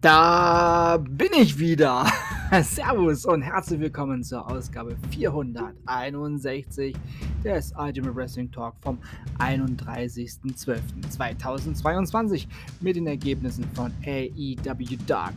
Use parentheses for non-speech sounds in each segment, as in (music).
Da bin ich wieder. (laughs) Servus und herzlich willkommen zur Ausgabe 461 des Ultimate Wrestling Talk vom 31.12.2022 mit den Ergebnissen von AEW Dark.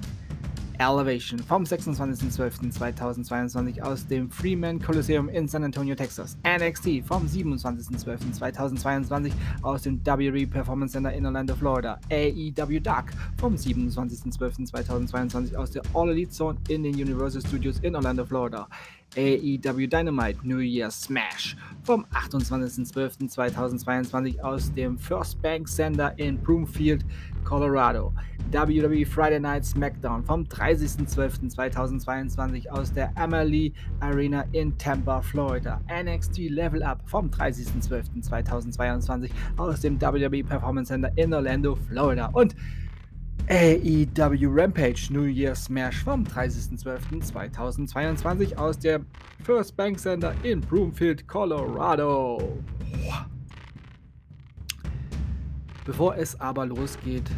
Elevation vom 26.12.2022 aus dem Freeman Coliseum in San Antonio, Texas. NXT vom 27.12.2022 aus dem WWE Performance Center in Orlando, Florida. AEW Dark vom 27.12.2022 aus der All Elite Zone in den Universal Studios in Orlando, Florida. AEW Dynamite New Year Smash vom 28.12.2022 aus dem First Bank Center in Broomfield, Colorado. WWE Friday Night SmackDown vom 30.12.2022 aus der Amalie Arena in Tampa, Florida. NXT Level Up vom 30.12.2022 aus dem WWE Performance Center in Orlando, Florida. Und AEW Rampage New Year Smash vom 30.12.2022 aus dem First Bank Center in Broomfield, Colorado. Bevor es aber losgeht,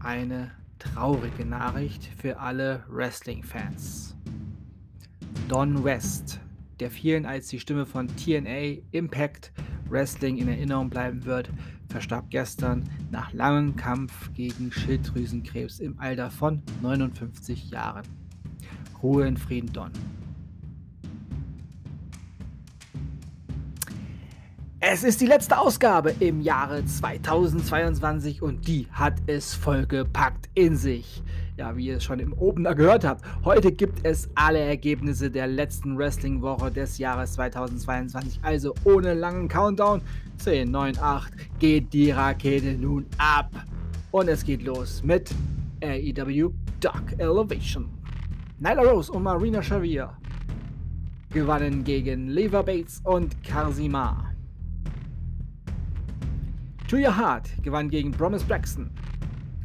eine traurige Nachricht für alle Wrestling-Fans. Don West, der vielen als die Stimme von TNA Impact Wrestling in Erinnerung bleiben wird, verstarb gestern nach langem Kampf gegen Schilddrüsenkrebs im Alter von 59 Jahren. Ruhe in Frieden, Don. Es ist die letzte Ausgabe im Jahre 2022 und die hat es vollgepackt in sich. Ja, wie ihr es schon im Opener gehört habt, heute gibt es alle Ergebnisse der letzten Wrestling-Woche des Jahres 2022. Also ohne langen Countdown. 10, 9, 8 geht die Rakete nun ab. Und es geht los mit AEW Dark Elevation. Nyla Rose und Marina Xavier gewannen gegen Lever Bates und Karzima. Julia Hart gewann gegen Promise Braxton.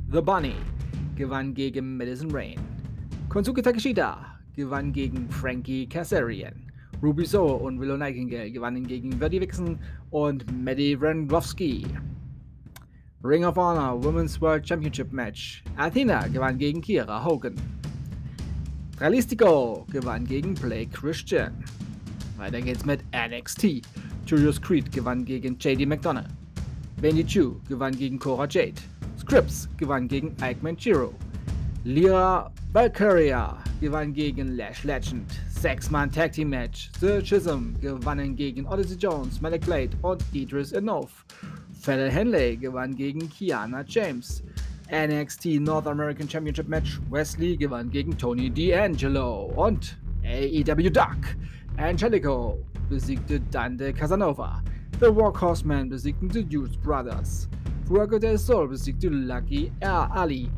The Bunny gewann gegen Madison Rain. Konsuke Takeshita gewann gegen Frankie Kazarian. Ruby Soho und Willow Nightingale gewannen gegen Verdi Vixen und Maddie Wrangowski. Ring of Honor Women's World Championship Match. Athena gewann gegen Kira Hogan. Realistico gewann gegen Blake Christian. Weiter geht's mit NXT. Julius Creed gewann gegen JD McDonough. Benny Chu gewann gegen Cora Jade. Scripps gewann gegen Ike Manchiro. Lyra Valkyria gewann gegen Lash Legend. Sechs-Mann Tag Team Match. The Chisholm gewannen gegen Odyssey Jones, Malik Blade und Idris Enough. Fallon Henley gewann gegen Kiana James. NXT North American Championship Match. Wesley gewann gegen Tony D'Angelo. Und AEW Dark. Angelico besiegte Dante Casanova. The Workhorsemen besiegten The Hughes Brothers. Fuego del Sol besiegte Lucky R. Ali.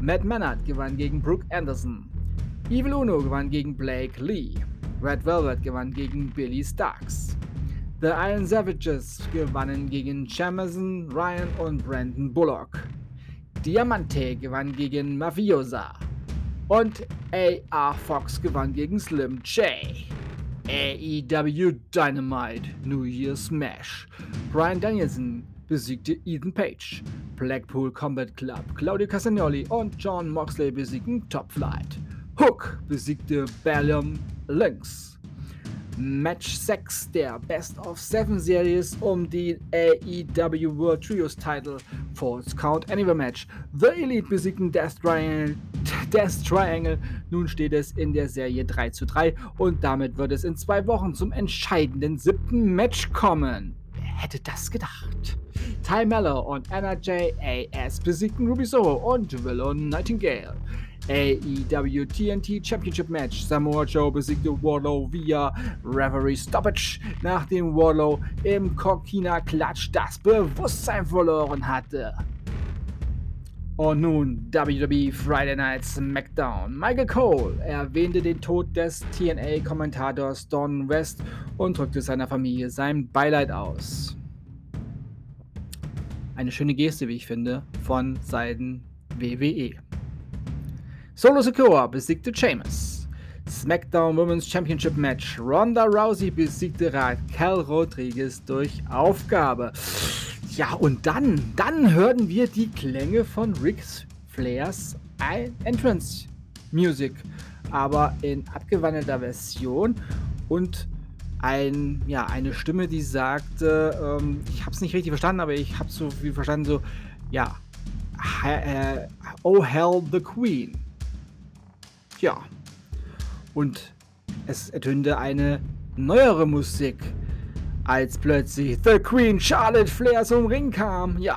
Matt Mannert gewann gegen Brooke Anderson. Evil Uno gewann gegen Blake Lee. Red Velvet gewann gegen Billy Starks. The Iron Savages gewannen gegen Jamison, Ryan und Brandon Bullock. Diamante gewann gegen Mafiosa. Und A.R. Fox gewann gegen Slim J. AEW Dynamite New Year Smash. Brian Danielson besiegte Ethan Page. Blackpool Combat Club, Claudio Castagnoli und John Moxley besiegten Top Flight. Hook besiegte Bellum Lynx. Match 6 der Best of 7 Series um die AEW World Trios Title Falls Count Anywhere Match. The Elite besiegten Death Triangle, Death Triangle. Nun steht es in der Serie 3 zu 3 und damit wird es in zwei Wochen zum entscheidenden siebten Match kommen. Wer hätte das gedacht? Ty Mello und NRJAS besiegten Ruby Soho und Willow Nightingale. AEW TNT Championship Match. Samoa Joe besiegte Warlow via Reverie Stoppage, nachdem Warlow im Kokina Klatsch das Bewusstsein verloren hatte. Und nun WWE Friday Night SmackDown. Michael Cole erwähnte den Tod des TNA-Kommentators Don West und drückte seiner Familie sein Beileid aus. Eine schöne Geste, wie ich finde, von Seiten WWE. Solo Sikoa besiegte Sheamus. SmackDown Women's Championship Match. Ronda Rousey besiegte Raquel Rodriguez durch Aufgabe. Ja, und dann, dann hörten wir die Klänge von Ric Flairs Entrance Music, aber in abgewandelter Version und ein, ja, eine Stimme, die sagte, ähm, ich habe es nicht richtig verstanden, aber ich habe so viel verstanden, so, ja, äh, Oh Hell the Queen. Ja. Und es ertönte eine neuere Musik, als plötzlich The Queen Charlotte Flair zum Ring kam. Ja.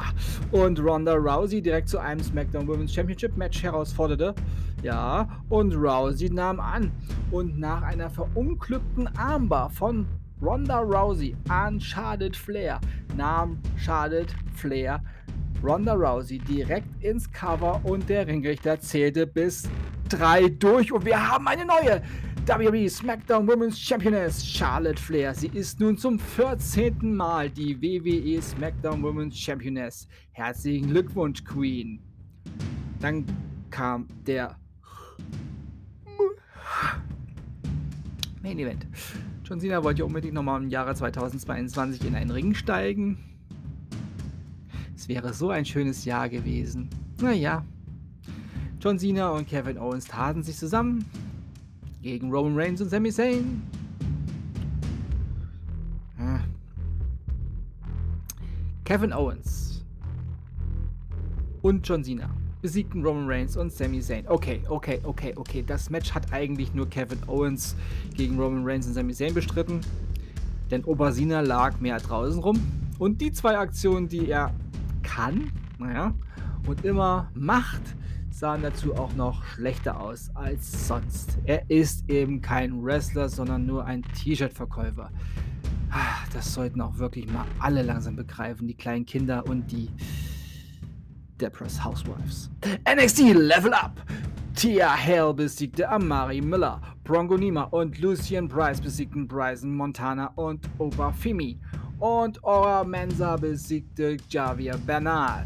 Und Ronda Rousey direkt zu einem SmackDown Women's Championship Match herausforderte. Ja. Und Rousey nahm an. Und nach einer verunglückten Armbar von Ronda Rousey an Charlotte Flair nahm Charlotte Flair Ronda Rousey direkt ins Cover und der Ringrichter zählte bis drei durch und wir haben eine neue WWE SmackDown Women's Championess Charlotte Flair. Sie ist nun zum 14. Mal die WWE SmackDown Women's Championess. Herzlichen Glückwunsch, Queen. Dann kam der Main Event. John Cena wollte unbedingt nochmal im Jahre 2022 in einen Ring steigen. Es wäre so ein schönes Jahr gewesen. Naja. John Cena und Kevin Owens taten sich zusammen gegen Roman Reigns und Sami Zayn. Hm. Kevin Owens und John Cena besiegten Roman Reigns und Sami Zayn. Okay, okay, okay, okay. Das Match hat eigentlich nur Kevin Owens gegen Roman Reigns und Sami Zayn bestritten. Denn Obersina lag mehr draußen rum. Und die zwei Aktionen, die er kann, naja, und immer macht, sahen dazu auch noch schlechter aus als sonst. Er ist eben kein Wrestler, sondern nur ein T-Shirt-Verkäufer. Ah, das sollten auch wirklich mal alle langsam begreifen, die kleinen Kinder und die Depress Housewives. NXT Level Up! Tia Hale besiegte Amari Miller, Bronco Nima und Lucian Price besiegten Bryson Montana und Oba Fimi. Und Ora Mensa besiegte Javier Bernal.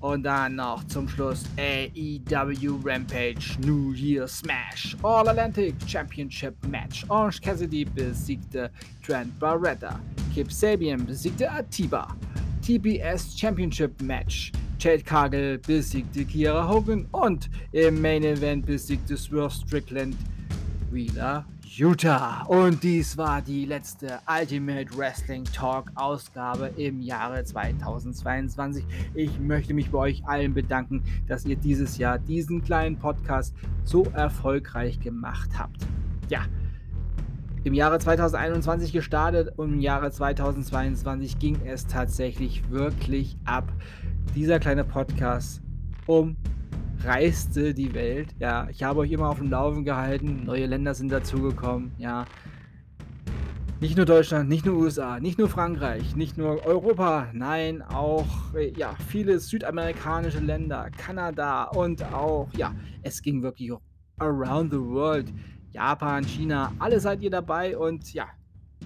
Und dann noch zum Schluss AEW Rampage New Year Smash All Atlantic Championship Match. Orange Cassidy besiegte Trent Barretta. Kip Sabian besiegte Atiba. TBS Championship Match. Chad Kagel besiegte Kiera Hogan und im Main Event besiegte Swerve Strickland Wheeler Utah. Und dies war die letzte Ultimate Wrestling Talk Ausgabe im Jahre 2022. Ich möchte mich bei euch allen bedanken, dass ihr dieses Jahr diesen kleinen Podcast so erfolgreich gemacht habt. Ja, im Jahre 2021 gestartet und im Jahre 2022 ging es tatsächlich wirklich ab. Dieser kleine Podcast um reiste die Welt. Ja, ich habe euch immer auf dem Laufen gehalten. Neue Länder sind dazugekommen. Ja, nicht nur Deutschland, nicht nur USA, nicht nur Frankreich, nicht nur Europa, nein, auch ja, viele südamerikanische Länder, Kanada und auch, ja, es ging wirklich around the world. Japan, China, alle seid ihr dabei und ja,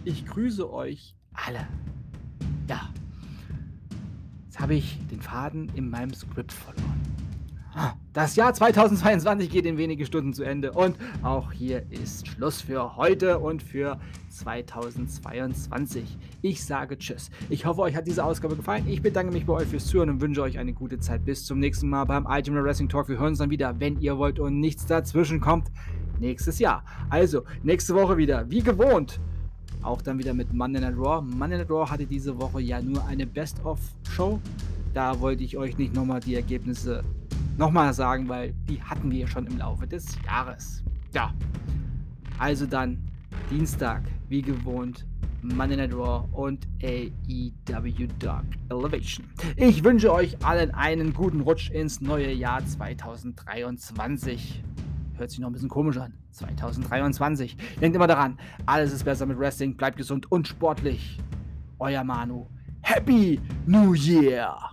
ich grüße euch alle. Ja, jetzt habe ich den Faden in meinem Skript verloren. Das Jahr 2022 geht in wenige Stunden zu Ende und auch hier ist Schluss für heute und für 2022. Ich sage Tschüss. Ich hoffe, euch hat diese Ausgabe gefallen. Ich bedanke mich bei euch fürs Zuhören und wünsche euch eine gute Zeit. Bis zum nächsten Mal beim Ultimate Wrestling Talk. Wir hören uns dann wieder, wenn ihr wollt und nichts dazwischen kommt, nächstes Jahr. Also, nächste Woche wieder, wie gewohnt. Auch dann wieder mit Monday Night Raw. Monday Night Raw hatte diese Woche ja nur eine Best-of-Show. Da wollte ich euch nicht nochmal die Ergebnisse nochmal sagen, weil die hatten wir schon im Laufe des Jahres. Ja, also dann Dienstag, wie gewohnt, Monday Night Raw und AEW Dark Elevation. Ich wünsche euch allen einen guten Rutsch ins neue Jahr 2023. Hört sich noch ein bisschen komisch an. 2023. Denkt immer daran, alles ist besser mit Wrestling. Bleibt gesund und sportlich. Euer Manu. Happy New Year!